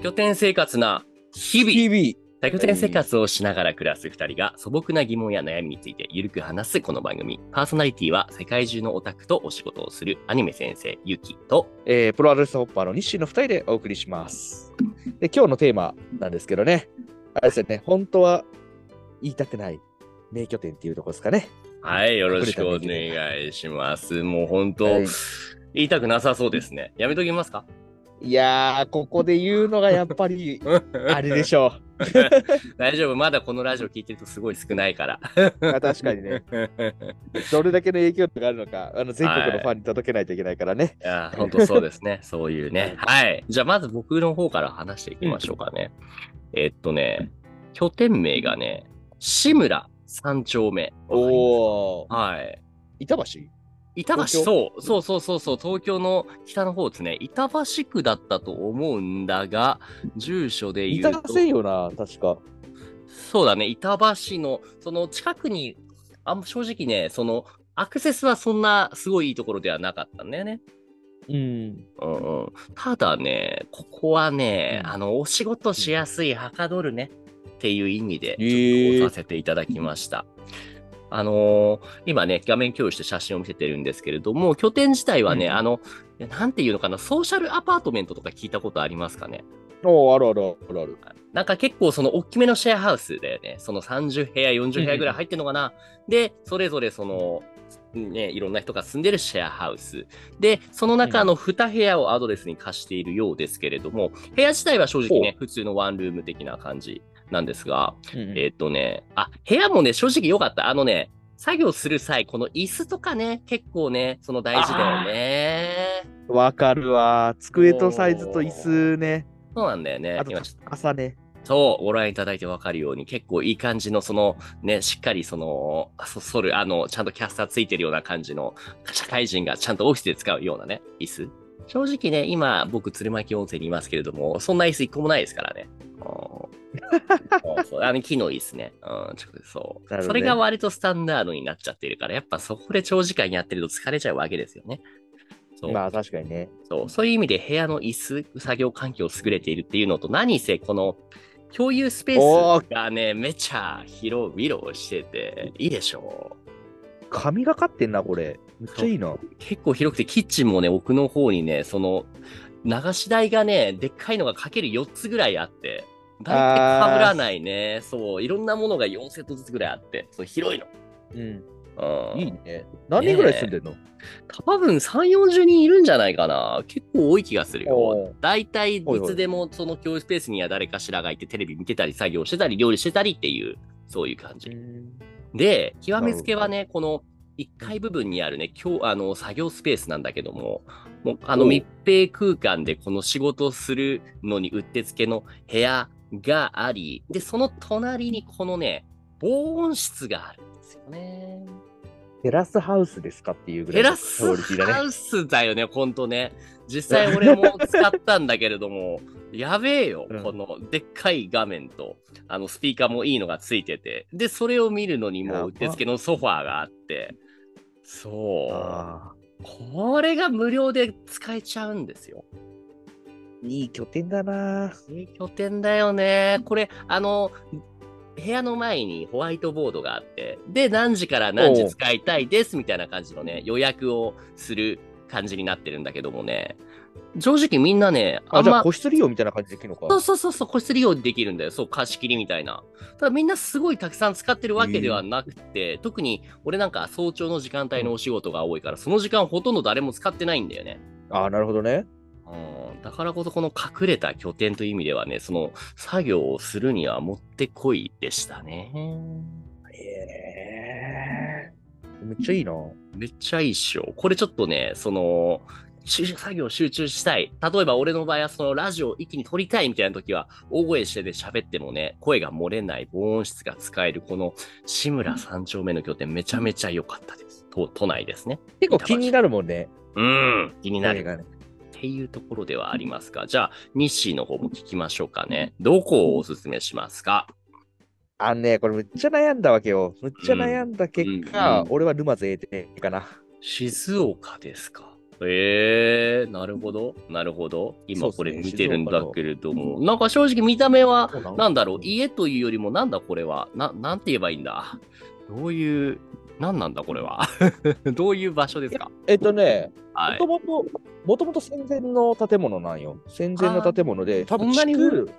多拠点生活な日々。日々。多拠点生活をしながら暮らす二人が素朴な疑問や悩みについてゆるく話すこの番組。パーソナリティは世界中のオタクとお仕事をするアニメ先生、ゆきと、えープロアドレスホッパーの日誌の2人でお送りします。で、今日のテーマなんですけどね、あれですよね、本当は言いたくない名拠点っていうところですかね。はい、よろしくお願いします。もう本当、はい言いたくなさそうですね。やめときますか？いやー、ここで言うのがやっぱり、あれでしょ大丈夫。まだこのラジオ聞いてるとすごい少ないから。確かにね、どれだけの影響力があるのか、あの全国のファンに届けないといけないからね。いや、本当そうですね。そういうね。はい。じゃあ、まず僕の方から話していきましょうかね。えっとね、拠点名がね、志村三丁目。おー、はい。板橋？板橋、そう、そうそうそうそう、東京の北の方ですね。板橋区だったと思うんだが、住所で言板うと。せんよな、確か。そうだね、板橋の、その近くに、あん正直ね、その、アクセスはそんなすごいいいところではなかったんだよね。うん。うんうん、ただね、ここはね、うんあの、お仕事しやすい、はかどるねっていう意味で、ちょっと押させていただきました。あのー今ね、画面共有して写真を見せてるんですけれども、拠点自体はね、うんあの、なんていうのかな、ソーシャルアパートメントとか聞いたことありますかね？おー、あるあるあるある。なんか結構その大きめのシェアハウスだよね。その30部屋、40部屋ぐらい入ってんのかな？で、それぞれその、ね、いろんな人が住んでるシェアハウス。で、その中の2部屋をアドレスに貸しているようですけれども、部屋自体は正直ね、普通のワンルーム的な感じなんですが、うんえっとね、あ、部屋もね、正直良かった。あのね、作業する際、この椅子とかね、結構ね、その大事だよね。わかるわ。机とサイズと椅子ね。そうなんだよねあ。と朝ね。そう、ご覧いただいてわかるように、結構いい感じの、その、ね、しっかりその、そ、そる、あの、ちゃんとキャスターついてるような感じの、社会人がちゃんとオフィスで使うようなね、椅子。正直ね、今、僕、鶴巻温泉にいますけれども、そんな椅子一個もないですからね。あの、木の椅子ね。うん、ちょっとそう、ねそれが割とスタンダードになっちゃってるから、やっぱそこで長時間やってると疲れちゃうわけですよね。そう。まあ確かにね。そうそういう意味で部屋の椅子、作業環境優れているっていうのと、何せこの共有スペースがね、めちゃ広々してて、いいでしょ髪がかってんな、これ。めっちゃいいな。う。結構広くて、キッチンもね、奥の方にね、その、流し台がね、でっかいのがかける4つぐらいあって、大体被らないね。そう、いろんなものが4セットずつぐらいあって、そう広いの。うん。うん、いいね。何人ぐらい住んでんの？多分3、40人いるんじゃないかな。結構多い気がする。よ大体いつでもその共有スペースには誰かしらがいてテレビ見てたり作業してたり料理してたりっていう、そういう感じ。で、極めつけはね、この1階部分にあるね、今日、あの、作業スペースなんだけども、もう、あの密閉空間でこの仕事をするのにうってつけの部屋があり、で、その隣にこのね、防音室があるんですよね。テラスハウスですかっていうぐらいのテラスクオリティだね。ハウスだよね、ほんとね。実際俺も使ったんだけれども、やべえよ、うんこのでっかい画面と、あのスピーカーもいいのがついてて、で、それを見るのにもううってつけのソファーがあって、そう。あこれが無料で使えちゃうんですよ。ーいい拠点だな。いい拠点だよね。これ、あの、部屋の前にホワイトボードがあって、で、何時から何時使いたいですみたいな感じのね、予約をする感じになってるんだけどもね、正直みんなね、ああ、んま、じゃあ個室利用みたいな感じできるのか。そうそうそうそう、個室利用できるんだよ。そう、貸し切りみたいな。ただみんなすごいたくさん使ってるわけではなくて、特に俺なんか早朝の時間帯のお仕事が多いから、その時間ほとんど誰も使ってないんだよね。ああ、なるほどね。うんだからこそこの隠れた拠点という意味ではね、その作業をするにはもってこいでしたね。へえ。めっちゃいいな。めっちゃいいっしょ。これちょっとね、その、集作業集中したい。例えば俺の場合はそのラジオを一気に撮りたいみたいな時は、大声してで喋ってもね、声が漏れない防音室が使えるこの志村三丁目の拠点めちゃめちゃ良かったです。都都内ですね。結構気になるもんね。うん、気になる。っていうところではありますが、じゃあ、日誌の方も聞きましょうかね。どこをおすすめしますか？あのね、これむっちゃ悩んだわけよ。むっちゃ悩んだ結果、うんうん俺は沼津 A でかな。静岡ですか。ええなるほど。なるほど。今これ見てるんだけれども、なんか正直見た目は、なんだろう、家というよりもなんだこれは。な、なんて言えばいいんだ。どういう、なんなんだこれは。どういう場所ですか？えっとね、もはい。ともと、もともと戦前の建物なんよ。戦前の建物で、多分築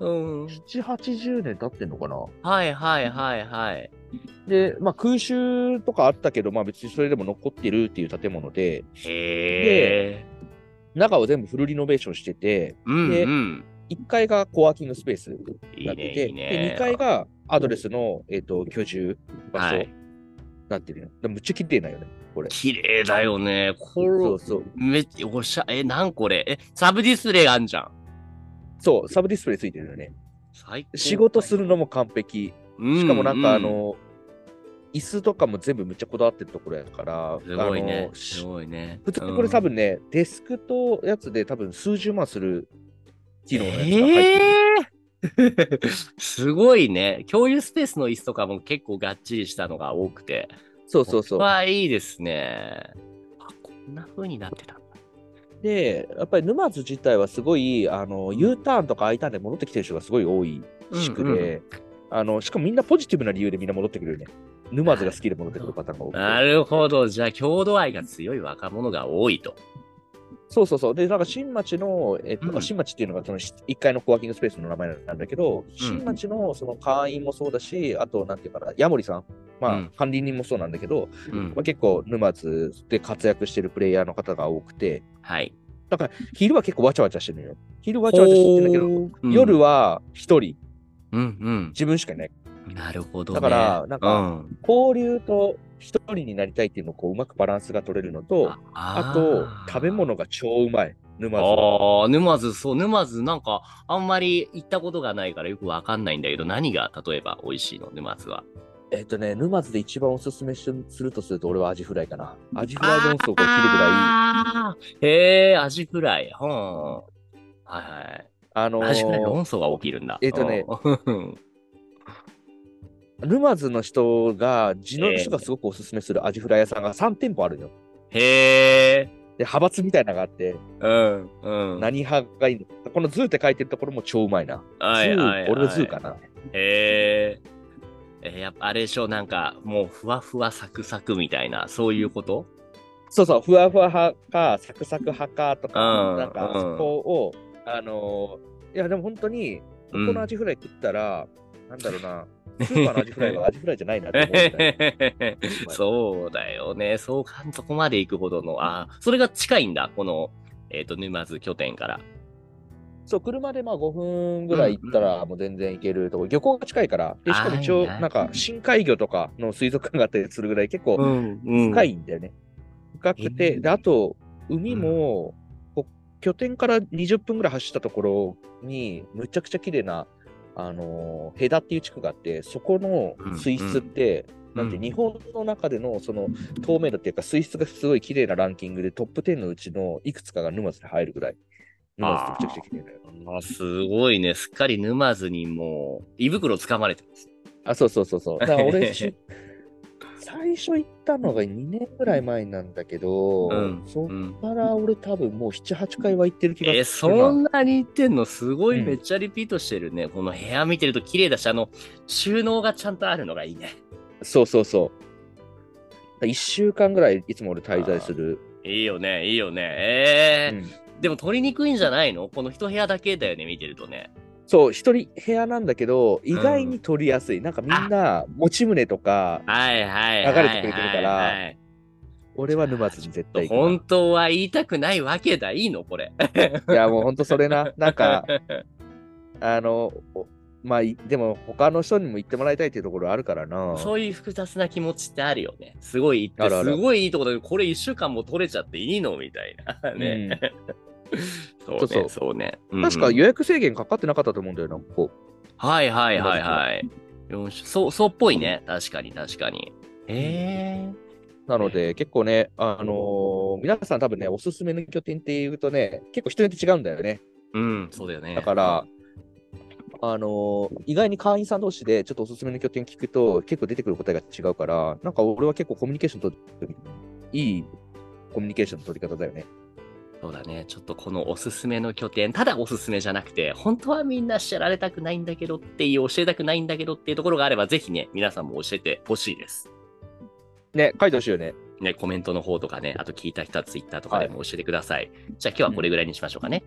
うん。7、80年経ってんのかな。はいはいはいはい。で、まあ空襲とかあったけど、まあ別にそれでも残ってるっていう建物で、へえ。中を全部フルリノベーションしてて、うんでうん。1階がコワーキングスペースにいないってて、ねいいね。で2階がアドレスの、えっと居住場所にはい。なってるよ。むっちゃ綺麗なんよね、これ。綺麗だよね。こそうそう。れ、めっちゃ、おしゃ、え、なんこれ？え、サブディスプレイあんじゃん。そう、サブディスプレイついてるよね。最高。仕事するのも完璧。うんしかもなんかあうんの、椅子とかも全部むっちゃこだわってるところやから、すごいあねの。すごいね。普通にこれ多分ね、デスクとやつで多分数十万する機能のやつが入ってる。えーすごいね。共有スペースの椅子とかも結構がっちりしたのが多くて。そうそうそう。わあ、いいですね。あ、こんな風になってたんだ。で、やっぱり沼津自体はすごい、あの、U ターンとか I ターンで戻ってきてる人がすごい多い地区で、あの、しかもみんなポジティブな理由でみんな戻ってくるよね。沼津が好きで戻ってくるパターンが多くて。なるほど。じゃあ、郷土愛が強い若者が多いと。そうそうそう。で、なんか新町の、えっと、うん新町っていうのがその1階のコワーキングスペースの名前なんだけど、新町のその会員もそうだし、あと、なんていうかな、ヤモリさん、まあ、うん管理人もそうなんだけど、うんまあ、結構沼津で活躍してるプレイヤーの方が多くて、はい。昼は結構わちゃわちゃしてるのよ。昼わちゃわちゃしてるんだけど、うん夜は1人、うん自分しかいない。うん。なるほど、ね。だからなんかうん、交流と1人になりたいっていうのをこううまくバランスが取れるのと、あと、食べ物が超うまい。沼津は。ああ、沼津、そう、沼津、なんか、あんまり行ったことがないからよくわかんないんだけど、何が例えば美味しいの、沼津は？えっとね、沼津で一番おすすめしするとすると、俺はアジフライかな。アジフライ論争が起きるぐらい、へえ、アジフライ。うん。はいはい。あのアジフライー論争が起きるんだ。えっとねうん、沼津の人が、地の人がすごくおすすめするアジフライ屋さんが3店舗あるのよ。へえ、で、派閥みたいなのがあって、うん、うん。何派がいいの？このズーって書いてるところも超うまいな。はいはいはい俺はズーかな。へえ。えーやっぱあれでしょ、なんか、もうふわふわサクサクみたいな、そういうこと？そうそう、ふわふわ派か、サクサク派かとか、うんなんか、うんそこを、あのーいや、でも本当に、ここのアジフライ食ったら、なんだろうな、スーパーのアジフライは アジフライじゃないなって思うみたいな。そうだよね。そうか、そこまで行くほどの、あ、それが近いんだ、この、えっ、と、沼津拠点から。そう、車でまあ5分ぐらい行ったらもう全然行けるところ、漁港が近いから、でしかも一応、なんか深海魚とかの水族館があったりするぐらい結構ん、うん深いんだよね。深くて、うんで、あと、海も、拠点から20分ぐらい走ったところに、むちゃくちゃ綺麗な、あのー、ヘダっていう地区があって、そこの水質って、なんて日本の中でのその透明度っていうか水質がすごい綺麗なランキングでトップ10のうちのいくつかが沼津で入るぐらい。沼津ってめちゃくちゃ綺麗だよ。あすごいね。すっかり沼津にもう、胃袋掴まれてます。あ、そうそうそうそう。だから俺、し 最初行ったのが2年ぐらい前なんだけど、うんそっうん。から俺多分もう7、8回は行ってる気がするな。え、そんなに言ってんの？すごいうんめっちゃリピートしてるね。この部屋見てると綺麗だし、あの、収納がちゃんとあるのがいいね。そうそうそう。1週間ぐらいいつも俺滞在する。いいよね、いいよね。えーうんでも取りにくいんじゃないの？この一部屋だけだよね、見てるとね。そう、一人部屋なんだけど、意外に取りやすい。なんかみんな持ち胸とか、はいはいはい。流れてくれてるから俺は沼津に絶対行く本当は言いたくないわけだ。いいのこれ。な。いや、もう本当それな。なんか、あの、おまあ、いでも他の人にも言ってもらいたいっていうところあるからな。そういう複雑な気持ちってあるよね。すごいすごいいいとこだけど、これ一週間も取れちゃっていいのみたいな。ね。そうね、そうそうそうね。うん確か予約制限かかってなかったと思うんだよな、ここ。はいはいはいはい。そう、そうっぽいね。確かに確かに。へえ。なので、結構ね、あのー皆さん多分ね、おすすめの拠点っていうとね、結構人によって違うんだよね。うん、そうだよね。だから、あのー意外に会員さん同士でちょっとおすすめの拠点聞くと結構出てくる答えが違うから、なんか俺は結構コミュニケーションといいコミュニケーションの取り方だよね。そうだね。ちょっとこのおすすめの拠点、ただおすすめじゃなくて、本当はみんな知られたくないんだけどっていう、教えたくないんだけどっていうところがあれば、ぜひね、皆さんも教えてほしいです。ね、書いてほしいよね。ね、コメントの方とかね、あと聞いた人はツイッターとかでも教えてください。じゃあ今日はこれぐらいにしましょうかね。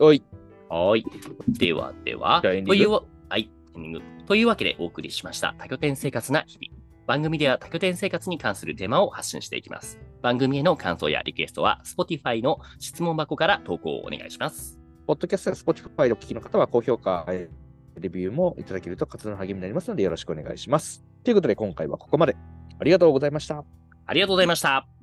おい。はーい。ではでは、じゃあエンディングというわ、はい、エンディング。というわけでお送りしました、多拠点生活な日々。番組では多拠点生活に関するテーマを発信していきます。番組への感想やリクエストは、Spotify の質問箱から投稿をお願いします。ポッドキャストや Spotify でお聞きの方は高評価、レビューもいただけると活動の励みになりますのでよろしくお願いします。ということで今回はここまで。ありがとうございました。ありがとうございました。